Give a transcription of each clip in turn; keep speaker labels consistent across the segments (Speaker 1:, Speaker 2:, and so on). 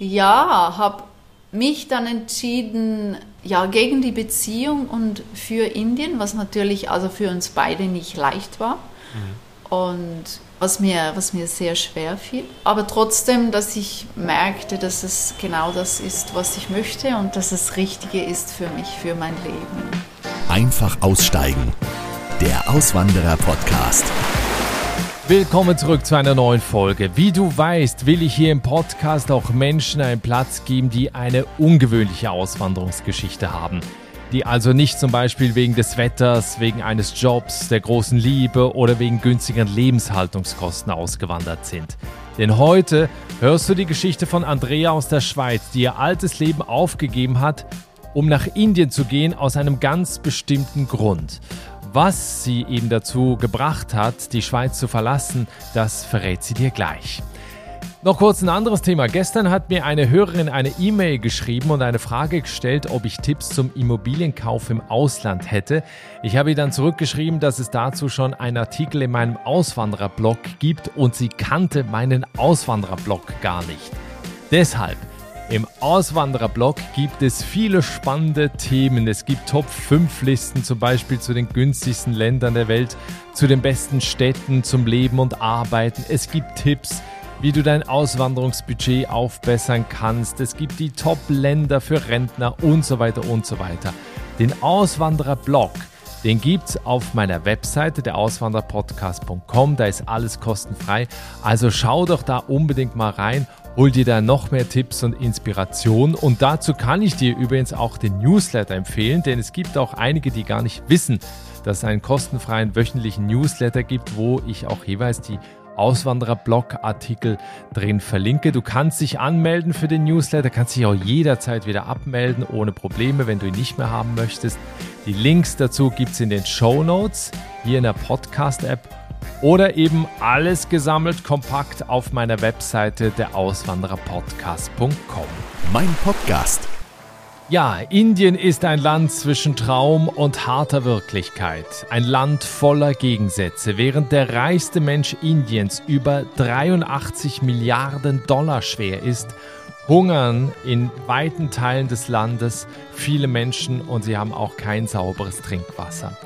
Speaker 1: Ja, habe mich dann entschieden, ja, gegen die Beziehung und für Indien, was natürlich also für uns beide nicht leicht war. Mhm. Und was mir, was mir sehr schwer fiel. Aber trotzdem, dass ich merkte, dass es genau das ist, was ich möchte und dass es Richtige ist für mich, für mein Leben.
Speaker 2: Einfach aussteigen. Der Auswanderer-Podcast.
Speaker 3: Willkommen zurück zu einer neuen Folge. Wie du weißt, will ich hier im Podcast auch Menschen einen Platz geben, die eine ungewöhnliche Auswanderungsgeschichte haben. Die also nicht zum Beispiel wegen des Wetters, wegen eines Jobs, der großen Liebe oder wegen günstigen Lebenshaltungskosten ausgewandert sind. Denn heute hörst du die Geschichte von Andrea aus der Schweiz, die ihr altes Leben aufgegeben hat, um nach Indien zu gehen aus einem ganz bestimmten Grund. Was sie eben dazu gebracht hat, die Schweiz zu verlassen, das verrät sie dir gleich. Noch kurz ein anderes Thema. Gestern hat mir eine Hörerin eine E-Mail geschrieben und eine Frage gestellt, ob ich Tipps zum Immobilienkauf im Ausland hätte. Ich habe ihr dann zurückgeschrieben, dass es dazu schon einen Artikel in meinem Auswandererblog gibt und sie kannte meinen Auswandererblog gar nicht. Deshalb im Auswandererblog gibt es viele spannende Themen. Es gibt Top 5 Listen, zum Beispiel zu den günstigsten Ländern der Welt, zu den besten Städten zum Leben und Arbeiten. Es gibt Tipps, wie du dein Auswanderungsbudget aufbessern kannst. Es gibt die Top-Länder für Rentner und so weiter und so weiter. Den Auswandererblog den gibt's auf meiner Webseite, der Auswanderpodcast.com. Da ist alles kostenfrei. Also schau doch da unbedingt mal rein hol dir da noch mehr Tipps und Inspiration. Und dazu kann ich dir übrigens auch den Newsletter empfehlen, denn es gibt auch einige, die gar nicht wissen, dass es einen kostenfreien wöchentlichen Newsletter gibt, wo ich auch jeweils die Auswanderer-Blog-Artikel drin verlinke. Du kannst dich anmelden für den Newsletter, kannst dich auch jederzeit wieder abmelden, ohne Probleme, wenn du ihn nicht mehr haben möchtest. Die Links dazu gibt es in den Show Notes, hier in der Podcast-App oder eben alles gesammelt kompakt auf meiner Webseite der Auswandererpodcast.com.
Speaker 2: Mein Podcast.
Speaker 3: Ja, Indien ist ein Land zwischen Traum und harter Wirklichkeit. Ein Land voller Gegensätze. Während der reichste Mensch Indiens über 83 Milliarden Dollar schwer ist, hungern in weiten Teilen des Landes viele Menschen und sie haben auch kein sauberes Trinkwasser.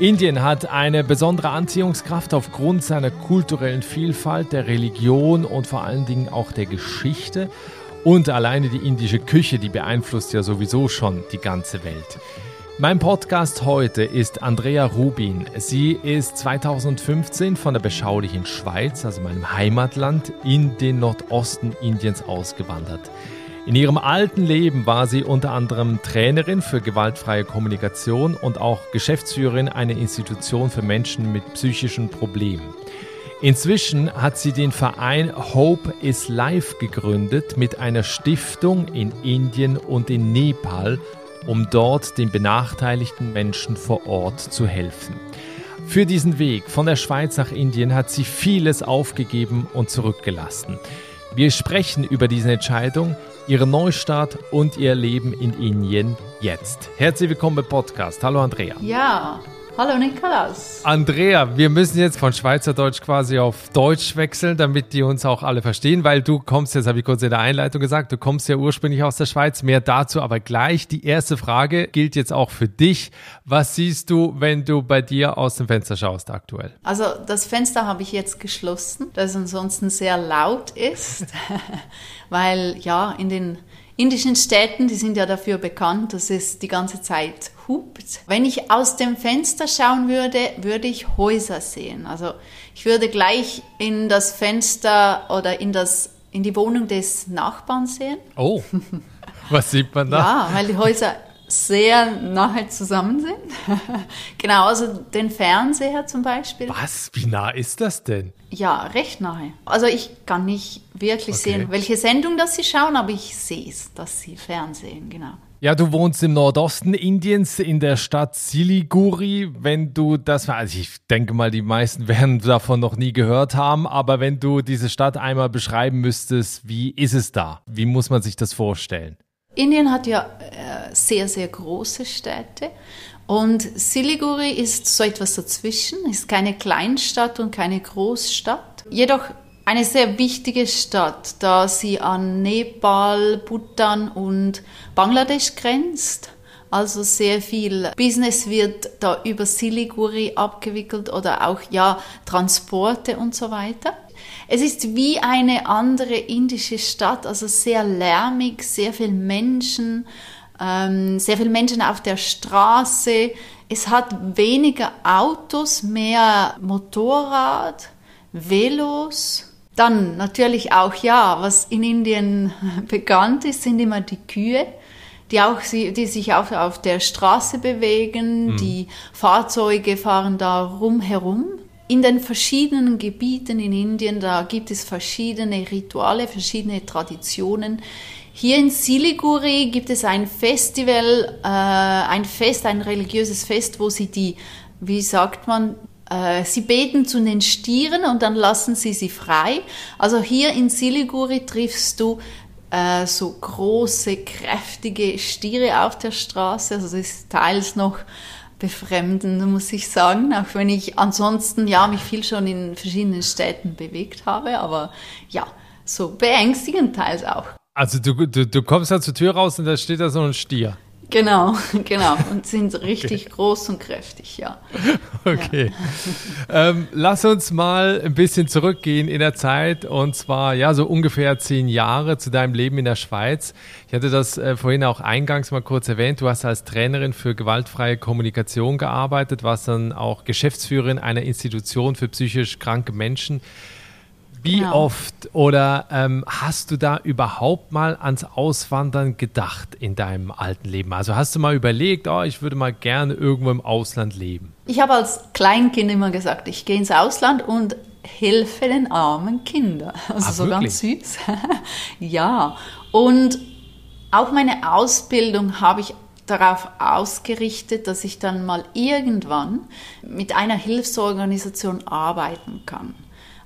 Speaker 3: Indien hat eine besondere Anziehungskraft aufgrund seiner kulturellen Vielfalt, der Religion und vor allen Dingen auch der Geschichte. Und alleine die indische Küche, die beeinflusst ja sowieso schon die ganze Welt. Mein Podcast heute ist Andrea Rubin. Sie ist 2015 von der beschaulichen Schweiz, also meinem Heimatland, in den Nordosten Indiens ausgewandert. In ihrem alten Leben war sie unter anderem Trainerin für gewaltfreie Kommunikation und auch Geschäftsführerin einer Institution für Menschen mit psychischen Problemen. Inzwischen hat sie den Verein Hope is Life gegründet mit einer Stiftung in Indien und in Nepal, um dort den benachteiligten Menschen vor Ort zu helfen. Für diesen Weg von der Schweiz nach Indien hat sie vieles aufgegeben und zurückgelassen. Wir sprechen über diese Entscheidung, ihren Neustart und ihr Leben in Indien jetzt. Herzlich willkommen beim Podcast. Hallo Andrea.
Speaker 1: Ja, hallo Nikolaus.
Speaker 3: Andrea, wir müssen jetzt von Schweizerdeutsch quasi auf Deutsch wechseln, damit die uns auch alle verstehen, weil du kommst, jetzt habe ich kurz in der Einleitung gesagt, du kommst ja ursprünglich aus der Schweiz. Mehr dazu aber gleich. Die erste Frage gilt jetzt auch für dich. Was siehst du, wenn du bei dir aus dem Fenster schaust aktuell?
Speaker 1: Also das Fenster habe ich jetzt geschlossen, das ansonsten sehr laut ist, weil ja in den indischen Städten, die sind ja dafür bekannt, dass es die ganze Zeit hupt. Wenn ich aus dem Fenster schauen würde, würde ich Häuser sehen. Also ich würde gleich in das Fenster oder in das in die Wohnung des Nachbarn sehen.
Speaker 3: Oh, was sieht man da?
Speaker 1: Ja, weil die Häuser sehr nahe zusammen sind. genau, also den Fernseher zum Beispiel.
Speaker 3: Was? Wie nah ist das denn?
Speaker 1: Ja, recht nahe. Also ich kann nicht wirklich okay. sehen, welche Sendung das sie schauen, aber ich sehe es, dass sie Fernsehen, genau.
Speaker 3: Ja, du wohnst im Nordosten Indiens in der Stadt Siliguri. Wenn du das, also ich denke mal, die meisten werden davon noch nie gehört haben, aber wenn du diese Stadt einmal beschreiben müsstest, wie ist es da? Wie muss man sich das vorstellen?
Speaker 1: Indien hat ja äh, sehr, sehr große Städte und Siliguri ist so etwas dazwischen, ist keine Kleinstadt und keine Großstadt, jedoch eine sehr wichtige Stadt, da sie an Nepal, Bhutan und Bangladesch grenzt. Also sehr viel Business wird da über Siliguri abgewickelt oder auch ja Transporte und so weiter. Es ist wie eine andere indische Stadt, also sehr lärmig, sehr viel Menschen, ähm, sehr viele Menschen auf der Straße. Es hat weniger Autos, mehr Motorrad, Velos. Dann natürlich auch, ja, was in Indien bekannt ist, sind immer die Kühe die auch die sich auch auf der Straße bewegen, mhm. die Fahrzeuge fahren da rumherum. In den verschiedenen Gebieten in Indien, da gibt es verschiedene Rituale, verschiedene Traditionen. Hier in Siliguri gibt es ein Festival, äh, ein Fest, ein religiöses Fest, wo sie die, wie sagt man, sie beten zu den Stieren und dann lassen sie sie frei. Also hier in Siliguri triffst du äh, so große, kräftige Stiere auf der Straße. Also das ist teils noch befremdend, muss ich sagen, auch wenn ich ansonsten ja mich viel schon in verschiedenen Städten bewegt habe, aber ja, so beängstigend teils auch.
Speaker 3: Also du, du, du kommst da zur Tür raus und da steht da so ein Stier.
Speaker 1: Genau, genau. Und sind richtig okay. groß und kräftig, ja.
Speaker 3: Okay. Ja. Ähm, lass uns mal ein bisschen zurückgehen in der Zeit und zwar ja so ungefähr zehn Jahre zu deinem Leben in der Schweiz. Ich hatte das äh, vorhin auch eingangs mal kurz erwähnt. Du hast als Trainerin für gewaltfreie Kommunikation gearbeitet, warst dann auch Geschäftsführerin einer Institution für psychisch kranke Menschen. Wie genau. oft oder ähm, hast du da überhaupt mal ans Auswandern gedacht in deinem alten Leben? Also hast du mal überlegt, oh, ich würde mal gerne irgendwo im Ausland leben?
Speaker 1: Ich habe als Kleinkind immer gesagt, ich gehe ins Ausland und helfe den armen Kindern. Also Ach, so wirklich? ganz süß. ja. Und auch meine Ausbildung habe ich darauf ausgerichtet, dass ich dann mal irgendwann mit einer Hilfsorganisation arbeiten kann.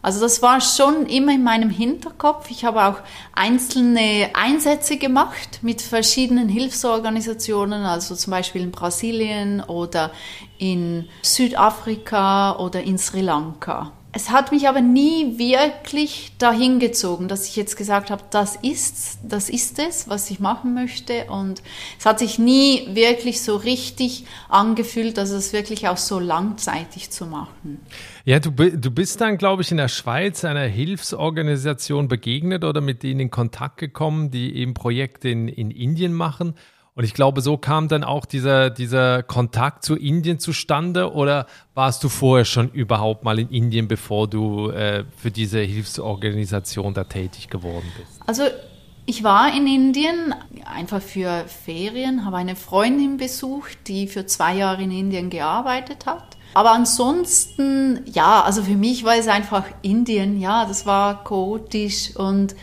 Speaker 1: Also das war schon immer in meinem Hinterkopf. Ich habe auch einzelne Einsätze gemacht mit verschiedenen Hilfsorganisationen, also zum Beispiel in Brasilien oder in Südafrika oder in Sri Lanka. Es hat mich aber nie wirklich dahin gezogen, dass ich jetzt gesagt habe, das ist, das ist es, was ich machen möchte. Und es hat sich nie wirklich so richtig angefühlt, dass es wirklich auch so langzeitig zu machen.
Speaker 3: Ja, du, du bist dann, glaube ich, in der Schweiz einer Hilfsorganisation begegnet oder mit denen in Kontakt gekommen, die eben Projekte in, in Indien machen. Und ich glaube, so kam dann auch dieser, dieser Kontakt zu Indien zustande oder warst du vorher schon überhaupt mal in Indien, bevor du äh, für diese Hilfsorganisation da tätig geworden bist?
Speaker 1: Also ich war in Indien einfach für Ferien, habe eine Freundin besucht, die für zwei Jahre in Indien gearbeitet hat. Aber ansonsten, ja, also für mich war es einfach Indien, ja, das war chaotisch und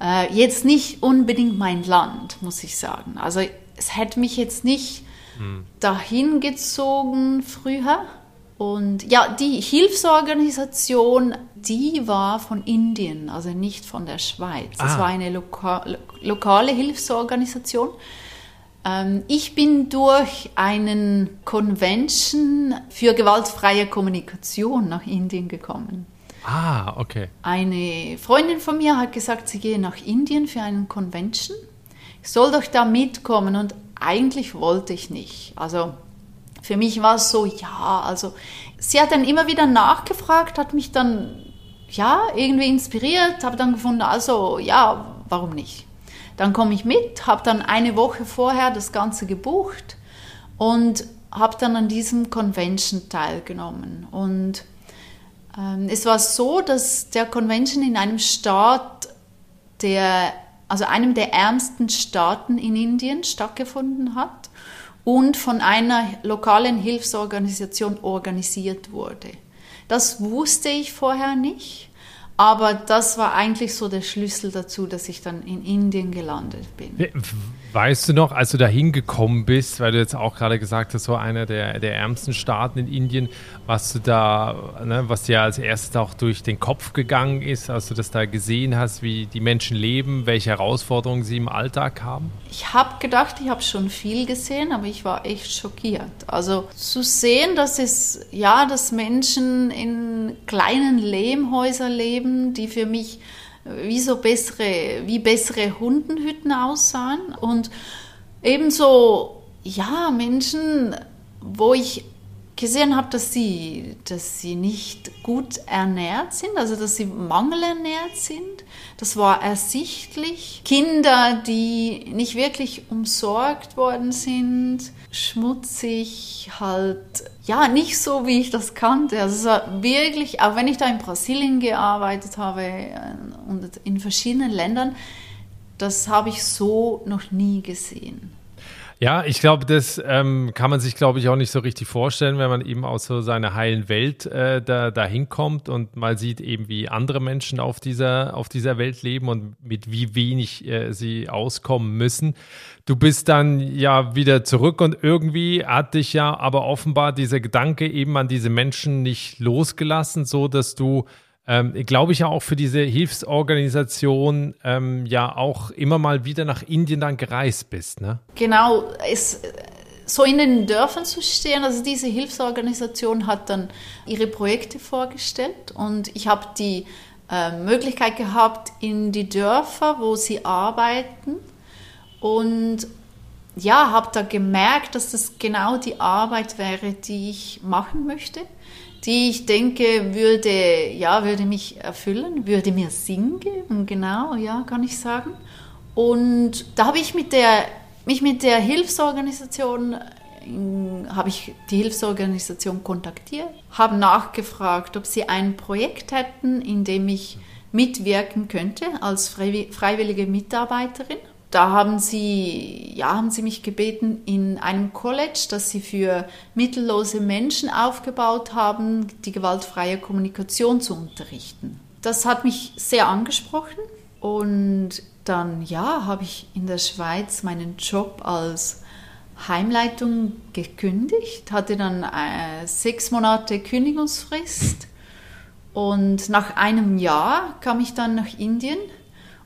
Speaker 1: äh, jetzt nicht unbedingt mein Land, muss ich sagen. Also es hätte mich jetzt nicht hm. dahin gezogen früher. Und ja, die Hilfsorganisation, die war von Indien, also nicht von der Schweiz. Es ah. war eine loka lokale Hilfsorganisation. Ähm, ich bin durch einen Convention für gewaltfreie Kommunikation nach Indien gekommen.
Speaker 3: Ah, okay.
Speaker 1: Eine Freundin von mir hat gesagt, sie gehe nach Indien für einen Convention soll doch da mitkommen und eigentlich wollte ich nicht. Also für mich war es so, ja, also sie hat dann immer wieder nachgefragt, hat mich dann ja irgendwie inspiriert, habe dann gefunden, also ja, warum nicht? Dann komme ich mit, habe dann eine Woche vorher das Ganze gebucht und habe dann an diesem Convention teilgenommen. Und ähm, es war so, dass der Convention in einem Staat, der also einem der ärmsten Staaten in Indien stattgefunden hat und von einer lokalen Hilfsorganisation organisiert wurde. Das wusste ich vorher nicht, aber das war eigentlich so der Schlüssel dazu, dass ich dann in Indien gelandet bin.
Speaker 3: Weißt du noch, als du da hingekommen bist, weil du jetzt auch gerade gesagt hast, so einer der, der ärmsten Staaten in Indien, was du da, ne, was dir als erstes auch durch den Kopf gegangen ist, als du das da gesehen hast, wie die Menschen leben, welche Herausforderungen sie im Alltag haben?
Speaker 1: Ich habe gedacht, ich habe schon viel gesehen, aber ich war echt schockiert. Also zu sehen, dass es, ja, dass Menschen in in kleinen Lehmhäusern leben, die für mich wie so bessere, wie bessere Hundenhütten aussahen und ebenso, ja, Menschen, wo ich gesehen habe, dass sie, dass sie nicht gut ernährt sind, also dass sie mangelernährt sind. Das war ersichtlich. Kinder, die nicht wirklich umsorgt worden sind, schmutzig, halt, ja, nicht so, wie ich das kannte. Also wirklich, auch wenn ich da in Brasilien gearbeitet habe äh, und in verschiedenen Ländern, das habe ich so noch nie gesehen.
Speaker 3: Ja, ich glaube, das ähm, kann man sich, glaube ich, auch nicht so richtig vorstellen, wenn man eben aus so seiner heilen Welt äh, da, da hinkommt und mal sieht eben, wie andere Menschen auf dieser, auf dieser Welt leben und mit wie wenig äh, sie auskommen müssen. Du bist dann ja wieder zurück und irgendwie hat dich ja aber offenbar dieser Gedanke eben an diese Menschen nicht losgelassen, so dass du ähm, glaube ich ja auch für diese Hilfsorganisation ähm, ja auch immer mal wieder nach Indien dann gereist bist, ne?
Speaker 1: Genau, es, so in den Dörfern zu stehen, also diese Hilfsorganisation hat dann ihre Projekte vorgestellt und ich habe die äh, Möglichkeit gehabt, in die Dörfer, wo sie arbeiten und ja, habe da gemerkt, dass das genau die Arbeit wäre, die ich machen möchte die ich denke, würde, ja, würde mich erfüllen, würde mir Sinn geben, genau, ja, kann ich sagen. Und da habe ich mit der, mich mit der Hilfsorganisation, habe ich die Hilfsorganisation kontaktiert, habe nachgefragt, ob sie ein Projekt hätten, in dem ich mitwirken könnte als freiwillige Mitarbeiterin da haben sie, ja, haben sie mich gebeten, in einem College, das sie für mittellose Menschen aufgebaut haben, die gewaltfreie Kommunikation zu unterrichten. Das hat mich sehr angesprochen und dann, ja, habe ich in der Schweiz meinen Job als Heimleitung gekündigt, hatte dann äh, sechs Monate Kündigungsfrist und nach einem Jahr kam ich dann nach Indien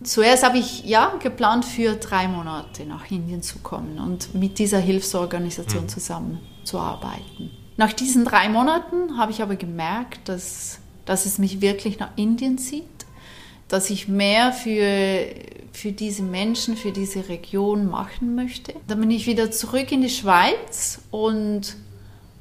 Speaker 1: Zuerst habe ich ja geplant, für drei Monate nach Indien zu kommen und mit dieser Hilfsorganisation mhm. zusammenzuarbeiten. Nach diesen drei Monaten habe ich aber gemerkt, dass, dass es mich wirklich nach Indien zieht, dass ich mehr für, für diese Menschen, für diese Region machen möchte. Dann bin ich wieder zurück in die Schweiz und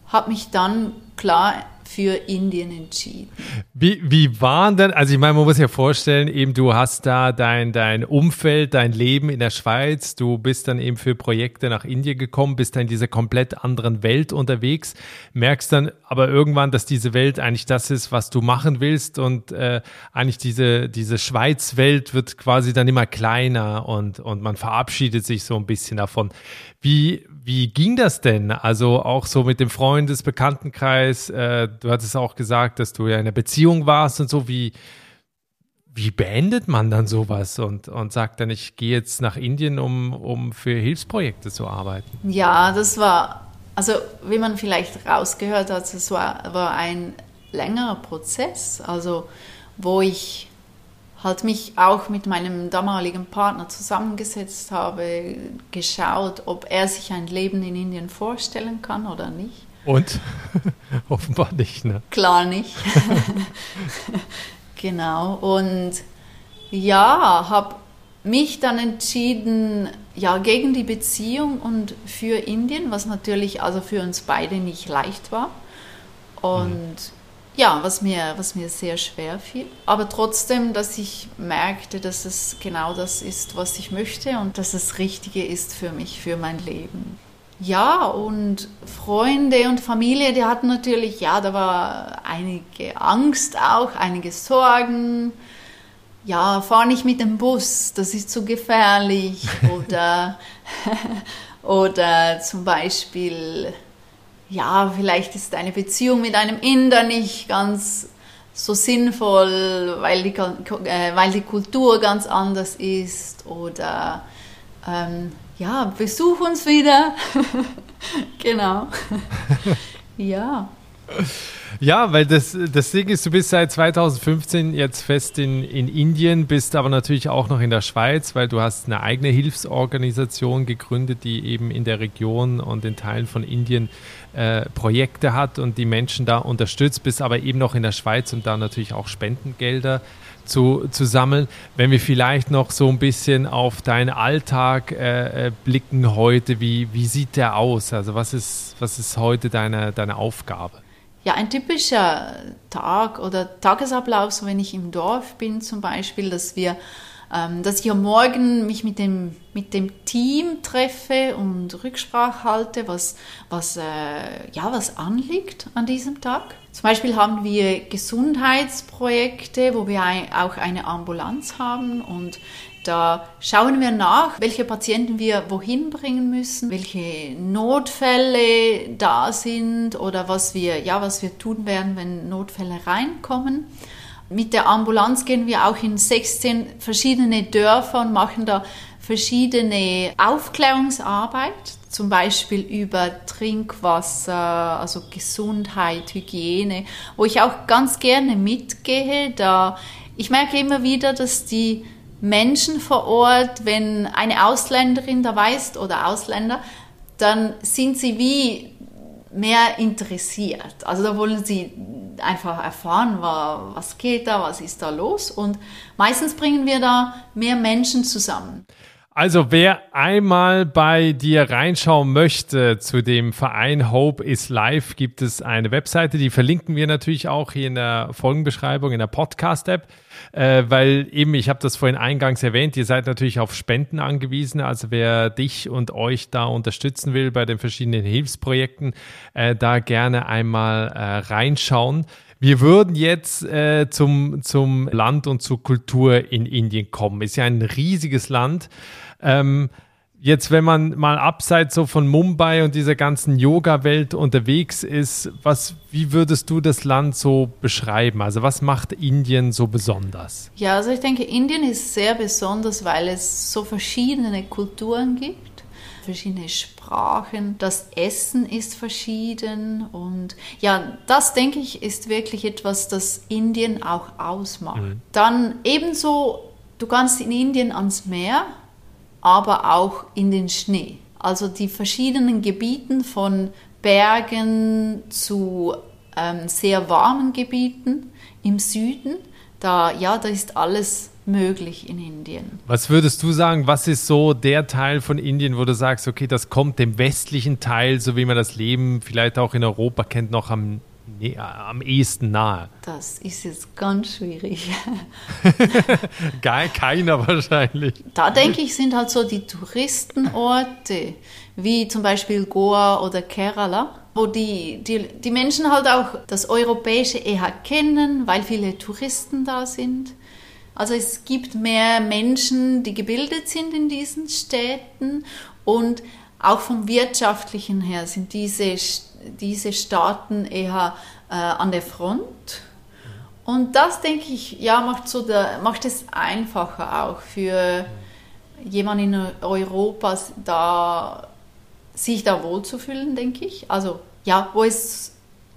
Speaker 1: habe mich dann klar für Indien entschieden.
Speaker 3: Wie, wie waren denn, also ich meine, man muss ja vorstellen, eben du hast da dein, dein Umfeld, dein Leben in der Schweiz, du bist dann eben für Projekte nach Indien gekommen, bist dann in dieser komplett anderen Welt unterwegs, merkst dann aber irgendwann, dass diese Welt eigentlich das ist, was du machen willst und äh, eigentlich diese, diese Schweiz-Welt wird quasi dann immer kleiner und, und man verabschiedet sich so ein bisschen davon. Wie, wie ging das denn? Also auch so mit dem Freundes-, Bekanntenkreis. Äh, du hattest auch gesagt, dass du ja in einer Beziehung warst und so. Wie, wie beendet man dann sowas und, und sagt dann, ich gehe jetzt nach Indien, um, um für Hilfsprojekte zu arbeiten?
Speaker 1: Ja, das war, also wie man vielleicht rausgehört hat, es war, war ein längerer Prozess, also wo ich halt mich auch mit meinem damaligen Partner zusammengesetzt habe, geschaut, ob er sich ein Leben in Indien vorstellen kann oder nicht.
Speaker 3: Und? Offenbar nicht, ne?
Speaker 1: Klar nicht. genau. Und ja, habe mich dann entschieden, ja, gegen die Beziehung und für Indien, was natürlich also für uns beide nicht leicht war. Und mhm ja, was mir, was mir sehr schwer fiel. Aber trotzdem, dass ich merkte, dass es genau das ist, was ich möchte und dass es Richtige ist für mich, für mein Leben. Ja, und Freunde und Familie, die hatten natürlich, ja, da war einige Angst auch, einige Sorgen. Ja, fahr nicht mit dem Bus, das ist zu gefährlich. Oder, oder zum Beispiel, ja, vielleicht ist eine Beziehung mit einem Inder nicht ganz so sinnvoll, weil die, äh, weil die Kultur ganz anders ist oder ähm, ja, besuch uns wieder. genau. ja.
Speaker 3: Ja, weil das, das Ding ist, du bist seit 2015 jetzt fest in, in Indien, bist aber natürlich auch noch in der Schweiz, weil du hast eine eigene Hilfsorganisation gegründet, die eben in der Region und in Teilen von Indien äh, Projekte hat und die Menschen da unterstützt, bist aber eben noch in der Schweiz und da natürlich auch Spendengelder zu, zu sammeln. Wenn wir vielleicht noch so ein bisschen auf deinen Alltag äh, äh, blicken heute, wie, wie sieht der aus? Also was ist, was ist heute deine, deine Aufgabe?
Speaker 1: Ja, ein typischer Tag oder Tagesablauf, so wenn ich im Dorf bin zum Beispiel, dass wir ähm, dass ich am Morgen mich mit dem, mit dem Team treffe und Rücksprache halte, was, was, äh, ja, was anliegt an diesem Tag. Zum Beispiel haben wir Gesundheitsprojekte, wo wir auch eine Ambulanz haben und da schauen wir nach, welche Patienten wir wohin bringen müssen, welche Notfälle da sind oder was wir, ja, was wir tun werden, wenn Notfälle reinkommen. Mit der Ambulanz gehen wir auch in 16 verschiedene Dörfer und machen da verschiedene Aufklärungsarbeit, zum Beispiel über Trinkwasser, also Gesundheit, Hygiene, wo ich auch ganz gerne mitgehe, da ich merke immer wieder, dass die Menschen vor Ort, wenn eine Ausländerin da weiß oder Ausländer, dann sind sie wie mehr interessiert. Also da wollen sie einfach erfahren, was geht da, was ist da los. Und meistens bringen wir da mehr Menschen zusammen.
Speaker 3: Also wer einmal bei dir reinschauen möchte zu dem Verein Hope is Life, gibt es eine Webseite, die verlinken wir natürlich auch hier in der Folgenbeschreibung, in der Podcast-App, äh, weil eben, ich habe das vorhin eingangs erwähnt, ihr seid natürlich auf Spenden angewiesen, also wer dich und euch da unterstützen will bei den verschiedenen Hilfsprojekten, äh, da gerne einmal äh, reinschauen. Wir würden jetzt äh, zum, zum Land und zur Kultur in Indien kommen. Ist ja ein riesiges Land. Ähm, jetzt, wenn man mal abseits so von Mumbai und dieser ganzen Yoga-Welt unterwegs ist, was, wie würdest du das Land so beschreiben? Also was macht Indien so besonders?
Speaker 1: Ja, also ich denke, Indien ist sehr besonders, weil es so verschiedene Kulturen gibt, verschiedene Sprachen, das Essen ist verschieden und ja, das denke ich ist wirklich etwas, das Indien auch ausmacht. Mhm. Dann ebenso, du kannst in Indien ans Meer, aber auch in den Schnee. Also die verschiedenen Gebieten von Bergen zu ähm, sehr warmen Gebieten im Süden, da, ja, da ist alles möglich in Indien.
Speaker 3: Was würdest du sagen, was ist so der Teil von Indien, wo du sagst, okay, das kommt dem westlichen Teil, so wie man das Leben vielleicht auch in Europa kennt, noch am nee, am ehesten nahe?
Speaker 1: Das ist jetzt ganz schwierig.
Speaker 3: Gar keiner wahrscheinlich.
Speaker 1: Da denke ich, sind halt so die Touristenorte, wie zum Beispiel Goa oder Kerala, wo die, die, die Menschen halt auch das Europäische eher kennen, weil viele Touristen da sind. Also es gibt mehr Menschen, die gebildet sind in diesen Städten und auch vom wirtschaftlichen her sind diese diese Staaten eher äh, an der Front. Und das, denke ich, ja, macht, so der, macht es einfacher auch für jemanden in Europa, da, sich da wohlzufühlen, denke ich. Also ja, wo es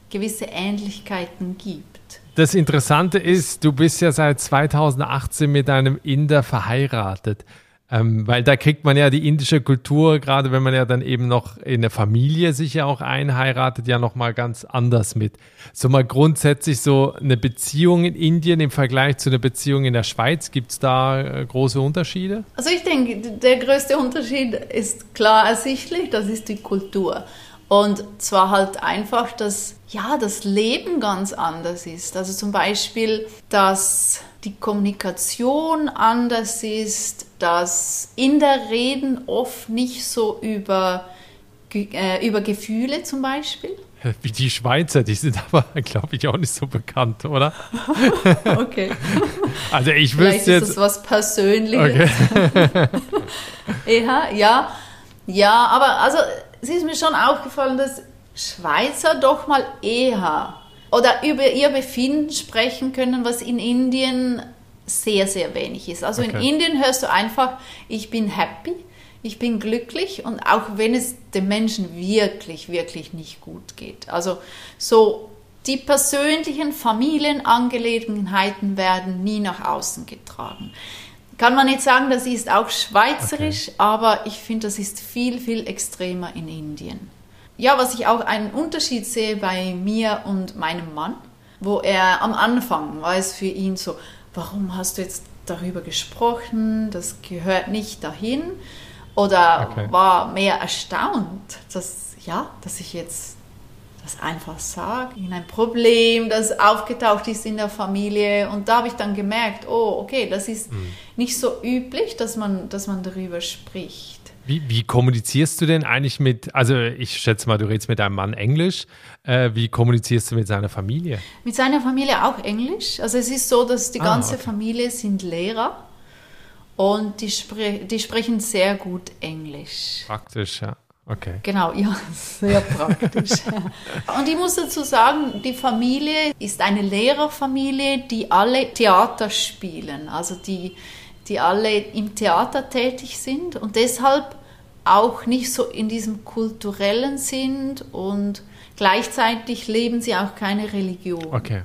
Speaker 1: gewisse Ähnlichkeiten gibt.
Speaker 3: Das Interessante ist, du bist ja seit 2018 mit einem Inder verheiratet. Ähm, weil da kriegt man ja die indische Kultur, gerade wenn man ja dann eben noch in der Familie sich ja auch einheiratet, ja nochmal ganz anders mit. So mal grundsätzlich so eine Beziehung in Indien im Vergleich zu einer Beziehung in der Schweiz, gibt es da äh, große Unterschiede?
Speaker 1: Also ich denke, der größte Unterschied ist klar ersichtlich, das ist die Kultur. Und zwar halt einfach, dass ja, das Leben ganz anders ist. Also zum Beispiel, dass die Kommunikation anders ist, dass in der Reden oft nicht so über, äh, über Gefühle zum Beispiel.
Speaker 3: Wie die Schweizer, die sind aber, glaube ich, auch nicht so bekannt, oder?
Speaker 1: okay.
Speaker 3: Also ich wüsste jetzt...
Speaker 1: ist das was Persönliches. Okay. ja, ja, ja, aber also es ist mir schon aufgefallen, dass Schweizer doch mal eher oder über ihr Befinden sprechen können, was in Indien sehr, sehr wenig ist. Also okay. in Indien hörst du einfach, ich bin happy, ich bin glücklich und auch wenn es dem Menschen wirklich, wirklich nicht gut geht. Also so die persönlichen Familienangelegenheiten werden nie nach außen getragen. Kann man nicht sagen, das ist auch schweizerisch, okay. aber ich finde, das ist viel, viel extremer in Indien. Ja, was ich auch einen Unterschied sehe bei mir und meinem Mann, wo er am Anfang war es für ihn so, warum hast du jetzt darüber gesprochen, das gehört nicht dahin. Oder okay. war mehr erstaunt, dass, ja, dass ich jetzt das einfach sage, in ein Problem, das aufgetaucht ist in der Familie. Und da habe ich dann gemerkt, oh, okay, das ist mhm. nicht so üblich, dass man, dass man darüber spricht.
Speaker 3: Wie, wie, kommunizierst du denn eigentlich mit, also ich schätze mal, du redest mit deinem Mann Englisch. Äh, wie kommunizierst du mit seiner Familie?
Speaker 1: Mit seiner Familie auch Englisch. Also es ist so, dass die ah, ganze okay. Familie sind Lehrer und die, spre die sprechen sehr gut Englisch.
Speaker 3: Praktisch, ja. Okay.
Speaker 1: Genau, ja, sehr praktisch. und ich muss dazu sagen, die Familie ist eine Lehrerfamilie, die alle Theater spielen, also die, die alle im Theater tätig sind und deshalb auch nicht so in diesem kulturellen sind und gleichzeitig leben sie auch keine Religion.
Speaker 3: Okay.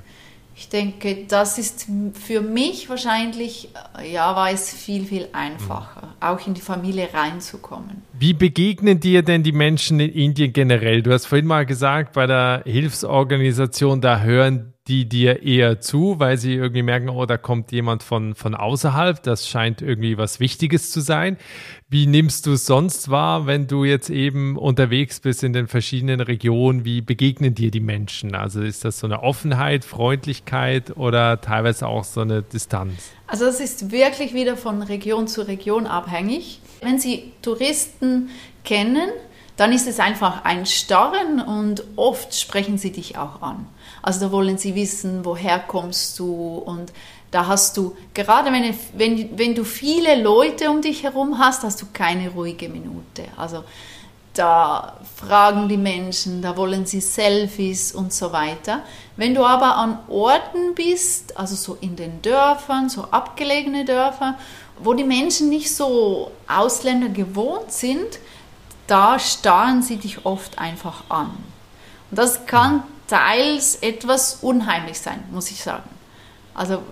Speaker 1: Ich denke, das ist für mich wahrscheinlich, äh, ja, war es viel, viel einfacher, auch in die Familie reinzukommen.
Speaker 3: Wie begegnen dir denn die Menschen in Indien generell? Du hast vorhin mal gesagt, bei der Hilfsorganisation, da hören die dir eher zu, weil sie irgendwie merken, oh, da kommt jemand von, von außerhalb, das scheint irgendwie was Wichtiges zu sein. Wie nimmst du es sonst wahr, wenn du jetzt eben unterwegs bist in den verschiedenen Regionen? Wie begegnen dir die Menschen? Also ist das so eine Offenheit, Freundlichkeit oder teilweise auch so eine Distanz?
Speaker 1: Also es ist wirklich wieder von Region zu Region abhängig. Wenn Sie Touristen kennen, dann ist es einfach ein Starren und oft sprechen sie dich auch an. Also da wollen sie wissen, woher kommst du und da hast du, gerade wenn, wenn, wenn du viele Leute um dich herum hast, hast du keine ruhige Minute. Also da fragen die Menschen, da wollen sie Selfies und so weiter. Wenn du aber an Orten bist, also so in den Dörfern, so abgelegene Dörfer, wo die Menschen nicht so Ausländer gewohnt sind, da starren sie dich oft einfach an. Und das kann teils etwas unheimlich sein, muss ich sagen. Also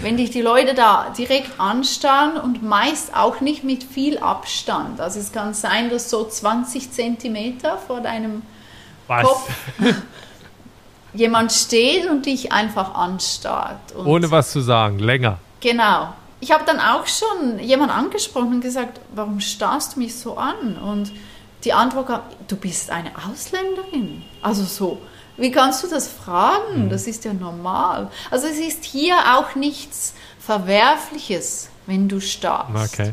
Speaker 1: wenn dich die Leute da direkt anstarren und meist auch nicht mit viel Abstand. Also es kann sein, dass so 20 Zentimeter vor deinem was? Kopf jemand steht und dich einfach anstarrt.
Speaker 3: Ohne was zu sagen, länger.
Speaker 1: Genau. Ich habe dann auch schon jemand angesprochen und gesagt, warum starrst du mich so an? Und die Antwort kam, du bist eine Ausländerin. Also so, wie kannst du das fragen? Mhm. Das ist ja normal. Also es ist hier auch nichts Verwerfliches, wenn du starrst. Okay.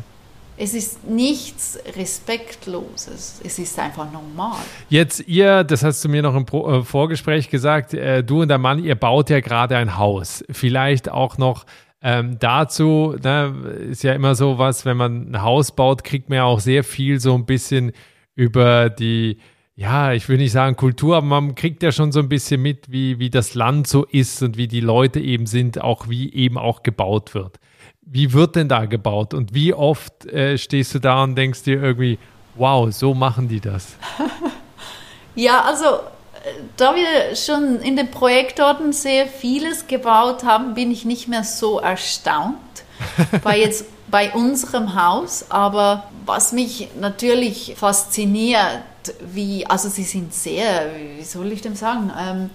Speaker 1: Es ist nichts Respektloses. Es ist einfach normal.
Speaker 3: Jetzt ihr, das hast du mir noch im Pro äh, Vorgespräch gesagt, äh, du und der Mann, ihr baut ja gerade ein Haus. Vielleicht auch noch ähm, dazu, ne, ist ja immer so was, wenn man ein Haus baut, kriegt man ja auch sehr viel so ein bisschen über die, ja, ich will nicht sagen Kultur, aber man kriegt ja schon so ein bisschen mit, wie, wie das Land so ist und wie die Leute eben sind, auch wie eben auch gebaut wird. Wie wird denn da gebaut und wie oft äh, stehst du da und denkst dir irgendwie, wow, so machen die das?
Speaker 1: ja, also äh, da wir schon in den Projektorten sehr vieles gebaut haben, bin ich nicht mehr so erstaunt. Weil jetzt bei unserem Haus. Aber was mich natürlich fasziniert, wie, also sie sind sehr, wie soll ich dem sagen, ähm,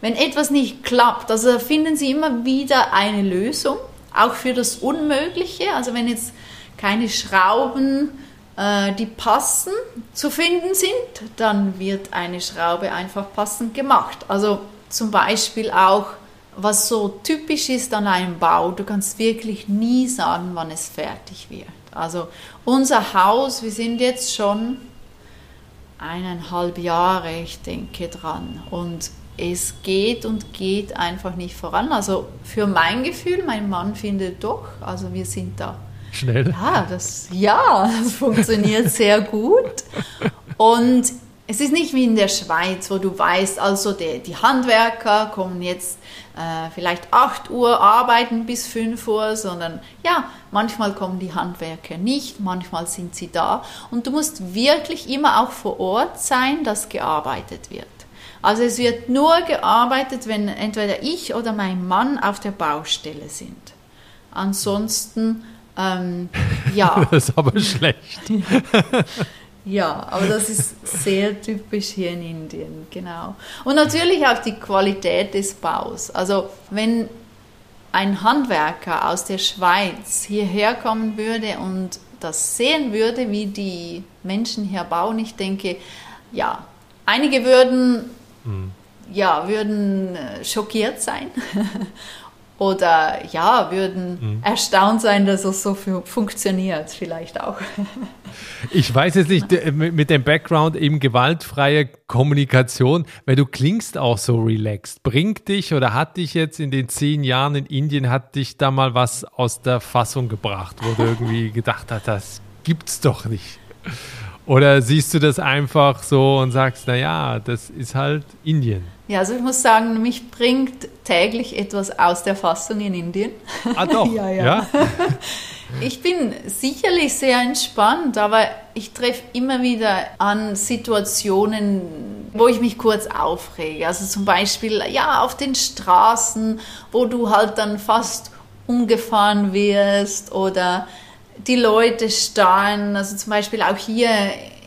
Speaker 1: wenn etwas nicht klappt, also finden sie immer wieder eine Lösung, auch für das Unmögliche. Also wenn jetzt keine Schrauben, äh, die passen, zu finden sind, dann wird eine Schraube einfach passend gemacht. Also zum Beispiel auch was so typisch ist an einem Bau, du kannst wirklich nie sagen, wann es fertig wird. Also unser Haus, wir sind jetzt schon eineinhalb Jahre, ich denke, dran. Und es geht und geht einfach nicht voran. Also für mein Gefühl, mein Mann findet doch, also wir sind da.
Speaker 3: Schnell.
Speaker 1: Ja, das, ja, das funktioniert sehr gut. Und es ist nicht wie in der Schweiz, wo du weißt, also die, die Handwerker kommen jetzt äh, vielleicht 8 Uhr arbeiten bis 5 Uhr, sondern ja, manchmal kommen die Handwerker nicht, manchmal sind sie da und du musst wirklich immer auch vor Ort sein, dass gearbeitet wird. Also es wird nur gearbeitet, wenn entweder ich oder mein Mann auf der Baustelle sind. Ansonsten, ähm, ja.
Speaker 3: das ist aber schlecht.
Speaker 1: Ja, aber das ist sehr typisch hier in Indien, genau. Und natürlich auch die Qualität des Baus. Also wenn ein Handwerker aus der Schweiz hierher kommen würde und das sehen würde, wie die Menschen hier bauen, ich denke, ja, einige würden, mhm. ja, würden äh, schockiert sein oder ja, würden mhm. erstaunt sein, dass es so funktioniert, vielleicht auch.
Speaker 3: Ich weiß jetzt nicht, mit dem Background eben gewaltfreie Kommunikation, weil du klingst auch so relaxed. Bringt dich oder hat dich jetzt in den zehn Jahren in Indien, hat dich da mal was aus der Fassung gebracht, wo du irgendwie gedacht hast, das gibt's doch nicht? Oder siehst du das einfach so und sagst, naja, das ist halt Indien?
Speaker 1: Ja, also ich muss sagen, mich bringt täglich etwas aus der Fassung in Indien.
Speaker 3: Ah doch, ja. ja. ja?
Speaker 1: Ich bin sicherlich sehr entspannt, aber ich treffe immer wieder an Situationen, wo ich mich kurz aufrege. Also zum Beispiel, ja, auf den Straßen, wo du halt dann fast umgefahren wirst oder die Leute starren, also zum Beispiel auch hier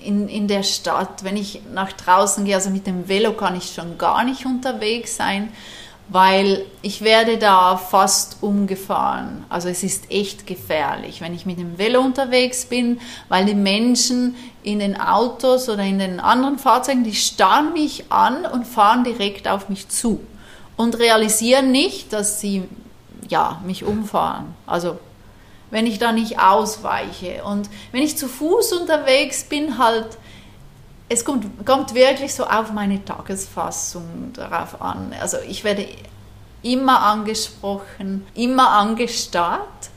Speaker 1: in, in der Stadt, wenn ich nach draußen gehe, also mit dem Velo kann ich schon gar nicht unterwegs sein, weil ich werde da fast umgefahren. Also es ist echt gefährlich, wenn ich mit dem Velo unterwegs bin, weil die Menschen in den Autos oder in den anderen Fahrzeugen, die starren mich an und fahren direkt auf mich zu und realisieren nicht, dass sie ja, mich umfahren. Also wenn ich da nicht ausweiche. Und wenn ich zu Fuß unterwegs bin, halt, es kommt, kommt wirklich so auf meine Tagesfassung darauf an. Also ich werde immer angesprochen, immer angestarrt.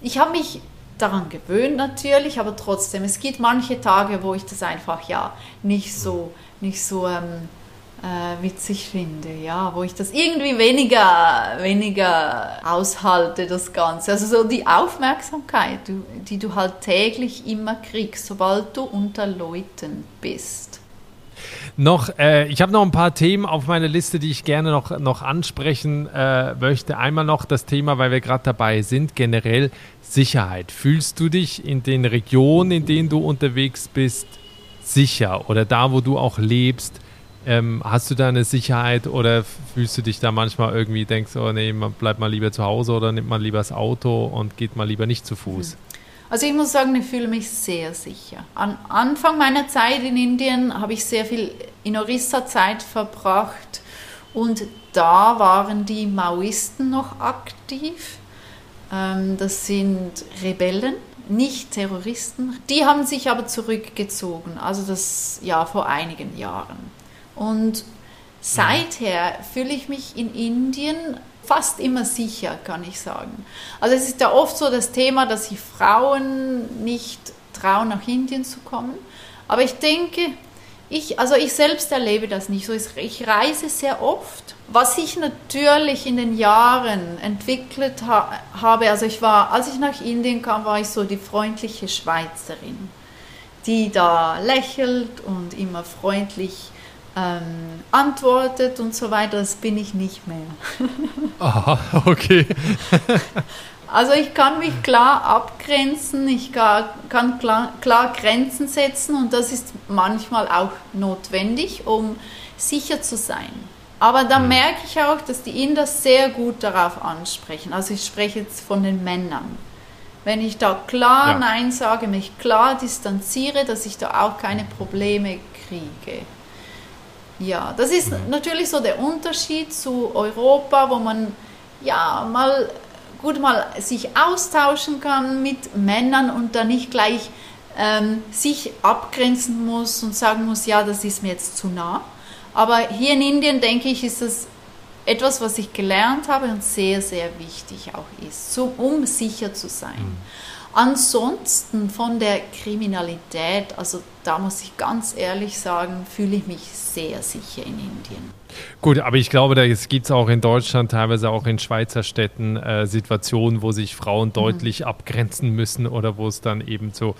Speaker 1: Ich habe mich daran gewöhnt natürlich, aber trotzdem, es gibt manche Tage, wo ich das einfach ja nicht so, nicht so ähm, äh, witzig finde, ja, wo ich das irgendwie weniger, weniger aushalte, das Ganze. Also so die Aufmerksamkeit, die du halt täglich immer kriegst, sobald du unter Leuten bist.
Speaker 3: Noch, äh, ich habe noch ein paar Themen auf meiner Liste, die ich gerne noch, noch ansprechen äh, möchte. Einmal noch das Thema, weil wir gerade dabei sind, generell Sicherheit. Fühlst du dich in den Regionen, in denen du unterwegs bist, sicher oder da, wo du auch lebst? Ähm, hast du da eine Sicherheit oder fühlst du dich da manchmal irgendwie, denkst, oh nee, man bleibt mal lieber zu Hause oder nimmt man lieber das Auto und geht mal lieber nicht zu Fuß? Hm.
Speaker 1: Also ich muss sagen, ich fühle mich sehr sicher. Am Anfang meiner Zeit in Indien habe ich sehr viel in Orissa-Zeit verbracht und da waren die Maoisten noch aktiv. Ähm, das sind Rebellen, nicht Terroristen. Die haben sich aber zurückgezogen, also das ja vor einigen Jahren. Und seither fühle ich mich in Indien fast immer sicher, kann ich sagen. Also es ist ja oft so das Thema, dass sich Frauen nicht trauen, nach Indien zu kommen. Aber ich denke, ich, also ich selbst erlebe das nicht so. Ich reise sehr oft. Was ich natürlich in den Jahren entwickelt ha habe, also ich war, als ich nach Indien kam, war ich so die freundliche Schweizerin, die da lächelt und immer freundlich ähm, antwortet und so weiter, das bin ich nicht mehr.
Speaker 3: Aha, okay.
Speaker 1: also ich kann mich klar abgrenzen, ich kann klar, klar Grenzen setzen und das ist manchmal auch notwendig, um sicher zu sein. Aber da mhm. merke ich auch, dass die Inder sehr gut darauf ansprechen. Also ich spreche jetzt von den Männern. Wenn ich da klar ja. Nein sage, mich klar distanziere, dass ich da auch keine Probleme kriege. Ja, das ist natürlich so der Unterschied zu Europa, wo man ja mal gut mal sich austauschen kann mit Männern und dann nicht gleich ähm, sich abgrenzen muss und sagen muss, ja, das ist mir jetzt zu nah. Aber hier in Indien, denke ich, ist das etwas, was ich gelernt habe und sehr, sehr wichtig auch ist, um sicher zu sein. Mhm. Ansonsten von der Kriminalität, also da muss ich ganz ehrlich sagen, fühle ich mich sehr sicher in Indien.
Speaker 3: Gut, aber ich glaube, da gibt es auch in Deutschland, teilweise auch in Schweizer Städten äh, Situationen, wo sich Frauen mhm. deutlich mhm. abgrenzen müssen oder wo es dann eben so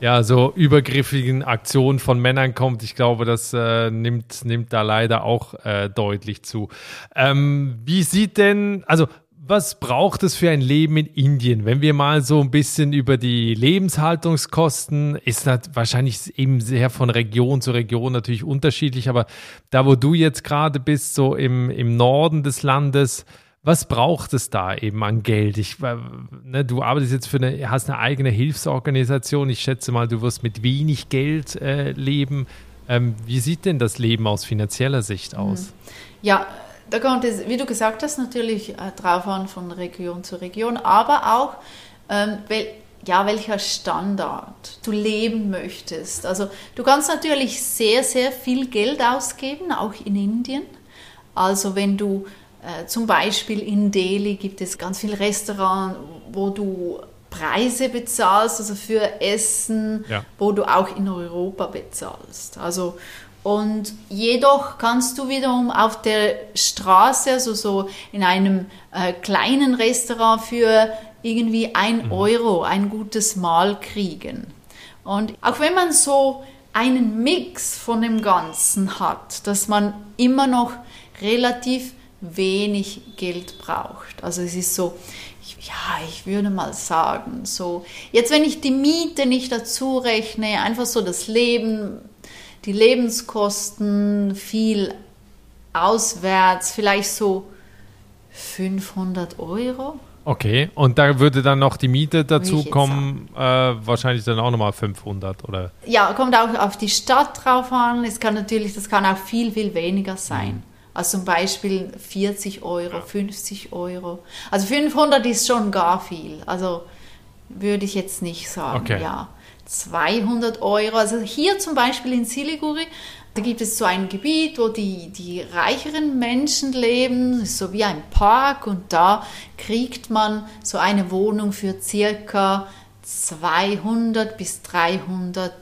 Speaker 3: ja, so übergriffigen Aktionen von Männern kommt. Ich glaube, das äh, nimmt, nimmt da leider auch äh, deutlich zu. Ähm, wie sieht denn, also was braucht es für ein Leben in Indien? Wenn wir mal so ein bisschen über die Lebenshaltungskosten, ist das wahrscheinlich eben sehr von Region zu Region natürlich unterschiedlich, aber da, wo du jetzt gerade bist, so im, im Norden des Landes, was braucht es da eben an Geld? Ich, ne, du arbeitest jetzt für eine, hast eine eigene Hilfsorganisation. Ich schätze mal, du wirst mit wenig Geld äh, leben. Ähm, wie sieht denn das Leben aus finanzieller Sicht aus?
Speaker 1: Ja, da kommt es, wie du gesagt hast, natürlich äh, drauf an von Region zu Region, aber auch, ähm, wel, ja, welcher Standard du leben möchtest. Also du kannst natürlich sehr, sehr viel Geld ausgeben, auch in Indien. Also wenn du äh, zum Beispiel in Delhi gibt es ganz viele Restaurants, wo du Preise bezahlst, also für Essen, ja. wo du auch in Europa bezahlst. Also und jedoch kannst du wiederum auf der Straße, also so in einem äh, kleinen Restaurant für irgendwie ein mhm. Euro ein gutes Mahl kriegen. Und auch wenn man so einen Mix von dem Ganzen hat, dass man immer noch relativ wenig Geld braucht. Also es ist so, ja, ich würde mal sagen, so, jetzt wenn ich die Miete nicht dazu rechne, einfach so das Leben, die Lebenskosten, viel auswärts, vielleicht so 500 Euro.
Speaker 3: Okay, und da würde dann noch die Miete dazu kommen, äh, wahrscheinlich dann auch nochmal 500 oder?
Speaker 1: Ja, kommt auch auf die Stadt drauf an. Es kann natürlich, das kann auch viel, viel weniger sein. Mhm. Also zum Beispiel 40 Euro, 50 Euro. Also 500 ist schon gar viel. Also würde ich jetzt nicht sagen, okay. ja. 200 Euro. Also hier zum Beispiel in Siliguri, da gibt es so ein Gebiet, wo die, die reicheren Menschen leben, so wie ein Park und da kriegt man so eine Wohnung für circa 200 bis 300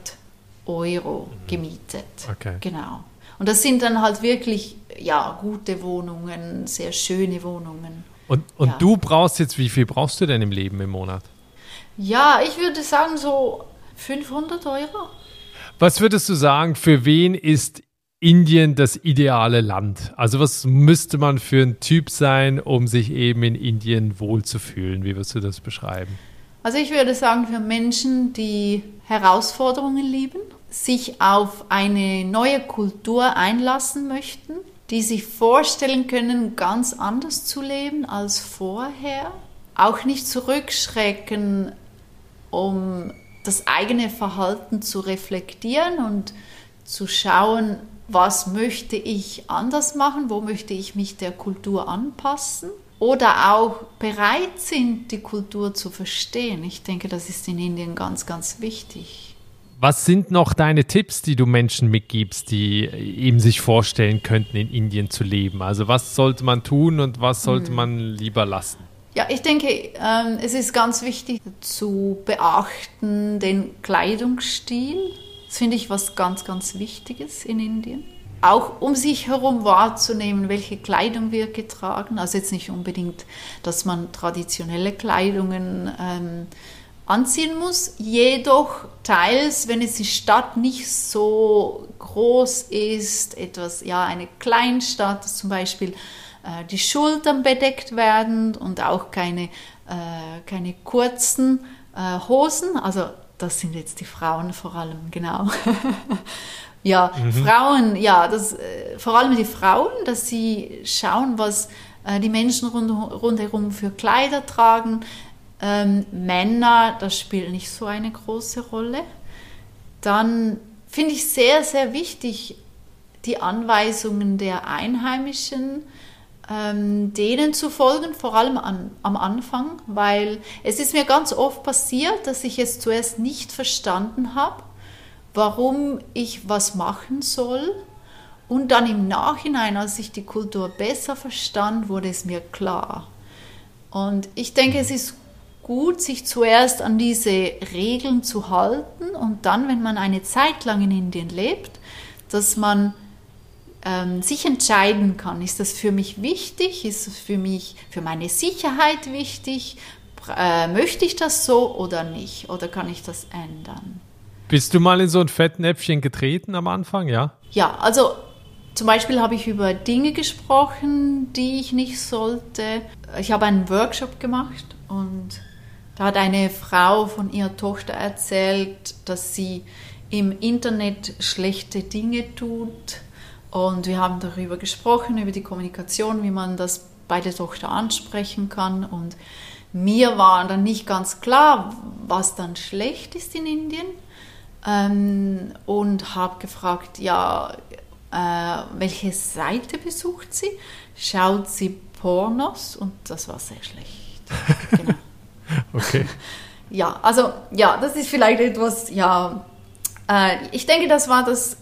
Speaker 1: Euro mhm. gemietet. Okay. Genau. Und das sind dann halt wirklich ja, gute Wohnungen, sehr schöne Wohnungen.
Speaker 3: Und, und ja. du brauchst jetzt, wie viel brauchst du denn im Leben im Monat?
Speaker 1: Ja, ich würde sagen so 500 Euro.
Speaker 3: Was würdest du sagen, für wen ist Indien das ideale Land? Also was müsste man für ein Typ sein, um sich eben in Indien wohlzufühlen? Wie würdest du das beschreiben?
Speaker 1: Also ich würde sagen, für Menschen, die Herausforderungen lieben, sich auf eine neue Kultur einlassen möchten, die sich vorstellen können, ganz anders zu leben als vorher, auch nicht zurückschrecken, um das eigene Verhalten zu reflektieren und zu schauen, was möchte ich anders machen, wo möchte ich mich der Kultur anpassen oder auch bereit sind, die Kultur zu verstehen. Ich denke, das ist in Indien ganz, ganz wichtig.
Speaker 3: Was sind noch deine Tipps, die du Menschen mitgibst, die eben sich vorstellen könnten, in Indien zu leben? Also was sollte man tun und was sollte mhm. man lieber lassen?
Speaker 1: Ja, ich denke, ähm, es ist ganz wichtig zu beachten den Kleidungsstil. Das finde ich was ganz, ganz Wichtiges in Indien. Auch um sich herum wahrzunehmen, welche Kleidung wir getragen. Also jetzt nicht unbedingt, dass man traditionelle Kleidungen ähm, anziehen muss. Jedoch teils, wenn es die Stadt nicht so groß ist, etwas, ja, eine Kleinstadt, zum Beispiel äh, die Schultern bedeckt werden und auch keine, äh, keine kurzen äh, Hosen, also das sind jetzt die Frauen vor allem, genau. ja, mhm. Frauen, ja, das, äh, vor allem die Frauen, dass sie schauen, was äh, die Menschen rund, rundherum für Kleider tragen, ähm, Männer, das spielt nicht so eine große Rolle. Dann finde ich sehr, sehr wichtig die Anweisungen der Einheimischen, ähm, denen zu folgen, vor allem an, am Anfang, weil es ist mir ganz oft passiert, dass ich es zuerst nicht verstanden habe, warum ich was machen soll. Und dann im Nachhinein, als ich die Kultur besser verstand, wurde es mir klar. Und ich denke, es ist gut, sich zuerst an diese Regeln zu halten und dann, wenn man eine Zeit lang in Indien lebt, dass man ähm, sich entscheiden kann, ist das für mich wichtig, ist es für mich, für meine Sicherheit wichtig, äh, möchte ich das so oder nicht oder kann ich das ändern?
Speaker 3: Bist du mal in so ein Fettnäpfchen getreten am Anfang, ja?
Speaker 1: Ja, also zum Beispiel habe ich über Dinge gesprochen, die ich nicht sollte. Ich habe einen Workshop gemacht und da hat eine Frau von ihrer Tochter erzählt, dass sie im Internet schlechte Dinge tut. Und wir haben darüber gesprochen, über die Kommunikation, wie man das bei der Tochter ansprechen kann. Und mir war dann nicht ganz klar, was dann schlecht ist in Indien. Ähm, und habe gefragt, ja, äh, welche Seite besucht sie? Schaut sie Pornos? Und das war sehr schlecht.
Speaker 3: Genau. okay.
Speaker 1: Ja, also ja, das ist vielleicht etwas, ja, äh, ich denke, das war das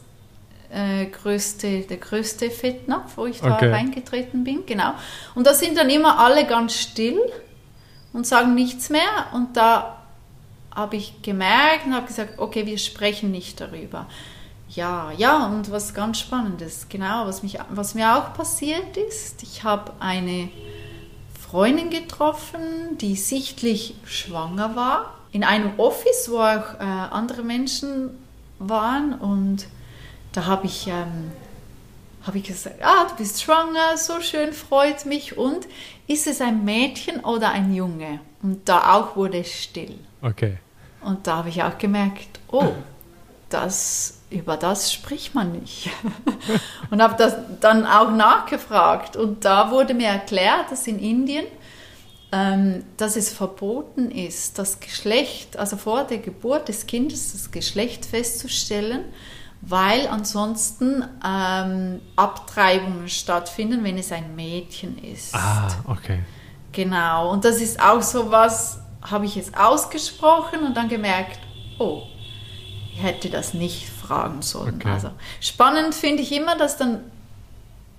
Speaker 1: äh, größte, der größte Fettnapf, wo ich da okay. reingetreten bin, genau. Und da sind dann immer alle ganz still und sagen nichts mehr. Und da habe ich gemerkt und habe gesagt, okay, wir sprechen nicht darüber. Ja, ja, und was ganz Spannendes, genau, was, mich, was mir auch passiert ist, ich habe eine Freundin getroffen, die sichtlich schwanger war, in einem Office, wo auch äh, andere Menschen waren und da habe ich, ähm, hab ich gesagt, ah, du bist schwanger, so schön, freut mich und ist es ein Mädchen oder ein Junge? Und da auch wurde es still.
Speaker 3: Okay.
Speaker 1: Und da habe ich auch gemerkt, oh, das, über das spricht man nicht. und habe das dann auch nachgefragt und da wurde mir erklärt, dass in Indien ähm, dass es verboten ist, das Geschlecht, also vor der Geburt des Kindes das Geschlecht festzustellen, weil ansonsten ähm, Abtreibungen stattfinden, wenn es ein Mädchen ist.
Speaker 3: Ah, okay.
Speaker 1: Genau, und das ist auch so was, habe ich jetzt ausgesprochen und dann gemerkt, oh, ich hätte das nicht fragen sollen. Okay. Also spannend finde ich immer, dass dann,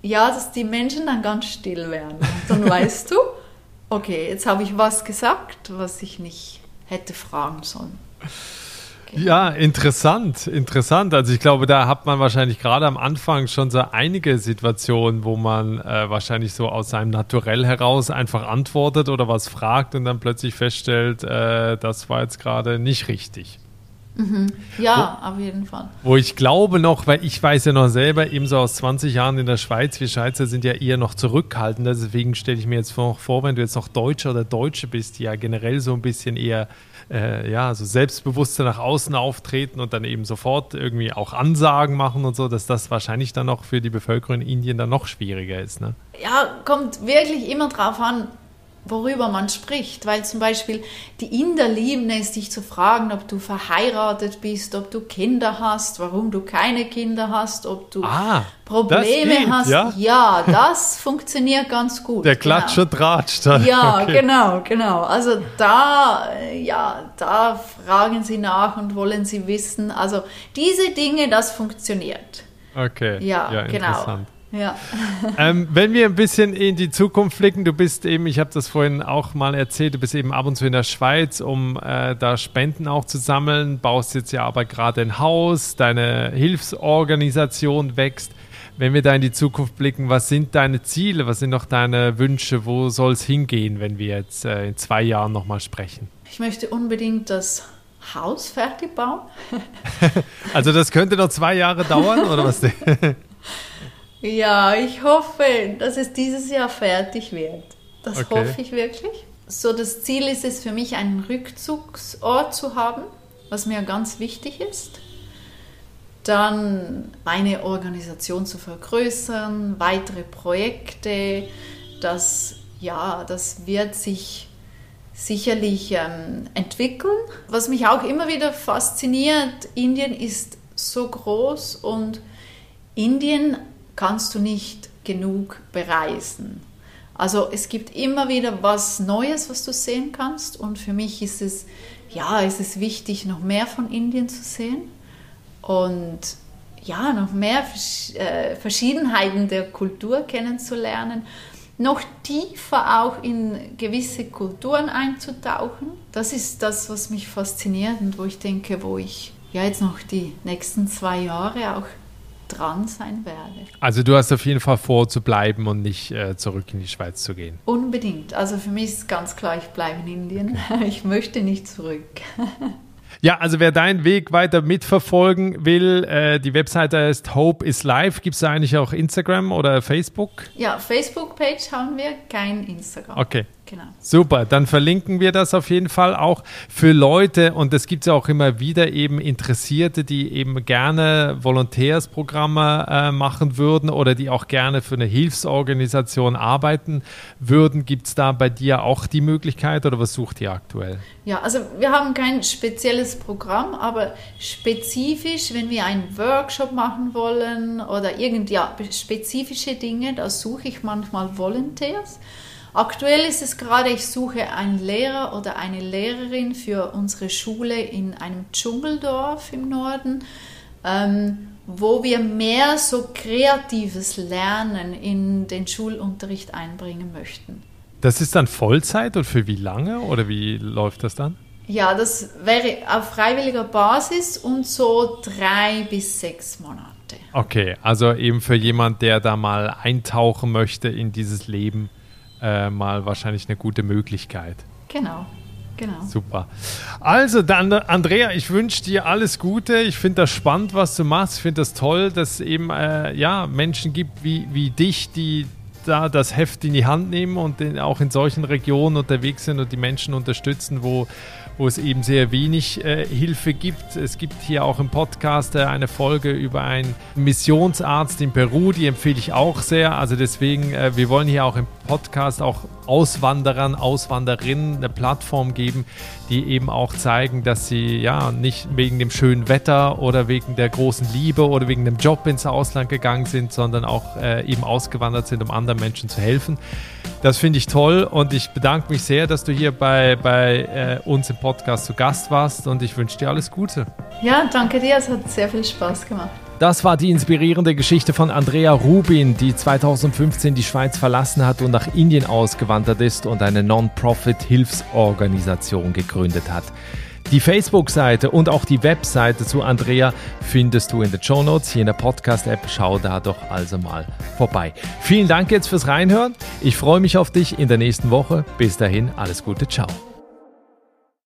Speaker 1: ja, dass die Menschen dann ganz still werden. Und dann weißt du, okay, jetzt habe ich was gesagt, was ich nicht hätte fragen sollen.
Speaker 3: Ja, interessant, interessant. Also ich glaube, da hat man wahrscheinlich gerade am Anfang schon so einige Situationen, wo man äh, wahrscheinlich so aus seinem Naturell heraus einfach antwortet oder was fragt und dann plötzlich feststellt, äh, das war jetzt gerade nicht richtig.
Speaker 1: Mhm. Ja, wo, auf jeden Fall.
Speaker 3: Wo ich glaube noch, weil ich weiß ja noch selber, ebenso aus 20 Jahren in der Schweiz, wir Schweizer sind ja eher noch zurückhaltender, deswegen stelle ich mir jetzt vor, vor, wenn du jetzt noch Deutscher oder Deutsche bist, die ja generell so ein bisschen eher äh, ja, so selbstbewusster nach außen auftreten und dann eben sofort irgendwie auch Ansagen machen und so, dass das wahrscheinlich dann auch für die Bevölkerung in Indien dann noch schwieriger ist. Ne?
Speaker 1: Ja, kommt wirklich immer drauf an, worüber man spricht. Weil zum Beispiel die Inder lieben es, dich zu fragen, ob du verheiratet bist, ob du Kinder hast, warum du keine Kinder hast, ob du ah, Probleme geht, hast. Ja? ja? das funktioniert ganz gut.
Speaker 3: Der Klatsch genau. und Tratsch.
Speaker 1: Ja, okay. genau, genau. Also da, ja, da fragen sie nach und wollen sie wissen. Also diese Dinge, das funktioniert.
Speaker 3: Okay.
Speaker 1: Ja, ja genau. Ja.
Speaker 3: ähm, wenn wir ein bisschen in die Zukunft blicken, du bist eben, ich habe das vorhin auch mal erzählt, du bist eben ab und zu in der Schweiz, um äh, da Spenden auch zu sammeln, baust jetzt ja aber gerade ein Haus, deine Hilfsorganisation wächst. Wenn wir da in die Zukunft blicken, was sind deine Ziele, was sind noch deine Wünsche, wo soll es hingehen, wenn wir jetzt äh, in zwei Jahren nochmal sprechen?
Speaker 1: Ich möchte unbedingt das Haus fertig bauen.
Speaker 3: also das könnte noch zwei Jahre dauern, oder was?
Speaker 1: Ja, ich hoffe, dass es dieses Jahr fertig wird. Das okay. hoffe ich wirklich. So, das Ziel ist es für mich, einen Rückzugsort zu haben, was mir ganz wichtig ist. Dann meine Organisation zu vergrößern, weitere Projekte. Das, ja, das wird sich sicherlich ähm, entwickeln. Was mich auch immer wieder fasziniert, Indien ist so groß und Indien kannst du nicht genug bereisen. Also es gibt immer wieder was Neues, was du sehen kannst und für mich ist es, ja, ist es wichtig, noch mehr von Indien zu sehen und ja, noch mehr äh, Verschiedenheiten der Kultur kennenzulernen, noch tiefer auch in gewisse Kulturen einzutauchen. Das ist das, was mich fasziniert und wo ich denke, wo ich ja jetzt noch die nächsten zwei Jahre auch dran sein werde.
Speaker 3: Also du hast auf jeden Fall vor zu bleiben und nicht äh, zurück in die Schweiz zu gehen.
Speaker 1: Unbedingt. Also für mich ist ganz klar, ich bleibe in Indien. Okay. Ich möchte nicht zurück.
Speaker 3: Ja, also wer deinen Weg weiter mitverfolgen will, äh, die Webseite ist Hope is Live. Gibt es da eigentlich auch Instagram oder Facebook?
Speaker 1: Ja, Facebook-Page haben wir, kein Instagram.
Speaker 3: Okay. Genau. Super, dann verlinken wir das auf jeden Fall auch für Leute und es gibt ja auch immer wieder eben Interessierte, die eben gerne Volontärsprogramme äh, machen würden oder die auch gerne für eine Hilfsorganisation arbeiten würden. Gibt es da bei dir auch die Möglichkeit oder was sucht ihr aktuell?
Speaker 1: Ja, also wir haben kein spezielles Programm, aber spezifisch, wenn wir einen Workshop machen wollen oder irgend ja, spezifische Dinge, da suche ich manchmal Volunteers. Aktuell ist es gerade, ich suche einen Lehrer oder eine Lehrerin für unsere Schule in einem Dschungeldorf im Norden, ähm, wo wir mehr so kreatives Lernen in den Schulunterricht einbringen möchten.
Speaker 3: Das ist dann Vollzeit und für wie lange oder wie läuft das dann?
Speaker 1: Ja, das wäre auf freiwilliger Basis und so drei bis sechs Monate.
Speaker 3: Okay, also eben für jemand, der da mal eintauchen möchte in dieses Leben äh, mal wahrscheinlich eine gute Möglichkeit.
Speaker 1: Genau. Genau.
Speaker 3: Super. Also dann, Andrea, ich wünsche dir alles Gute. Ich finde das spannend, was du machst. Ich finde das toll, dass es eben äh, ja, Menschen gibt wie, wie dich, die da das Heft in die Hand nehmen und in, auch in solchen Regionen unterwegs sind und die Menschen unterstützen, wo, wo es eben sehr wenig äh, Hilfe gibt. Es gibt hier auch im Podcast äh, eine Folge über einen Missionsarzt in Peru, die empfehle ich auch sehr. Also deswegen, äh, wir wollen hier auch im Podcast auch Auswanderern, Auswanderinnen eine Plattform geben, die eben auch zeigen, dass sie ja nicht wegen dem schönen Wetter oder wegen der großen Liebe oder wegen dem Job ins Ausland gegangen sind, sondern auch äh, eben ausgewandert sind, um anderen Menschen zu helfen. Das finde ich toll und ich bedanke mich sehr, dass du hier bei, bei äh, uns im Podcast zu Gast warst und ich wünsche dir alles Gute.
Speaker 1: Ja, danke dir, es hat sehr viel Spaß gemacht.
Speaker 3: Das war die inspirierende Geschichte von Andrea Rubin, die 2015 die Schweiz verlassen hat und nach Indien ausgewandert ist und eine Non-Profit-Hilfsorganisation gegründet hat. Die Facebook-Seite und auch die Webseite zu Andrea findest du in den Show Notes hier in der Podcast-App. Schau da doch also mal vorbei. Vielen Dank jetzt fürs Reinhören. Ich freue mich auf dich in der nächsten Woche. Bis dahin, alles Gute, ciao.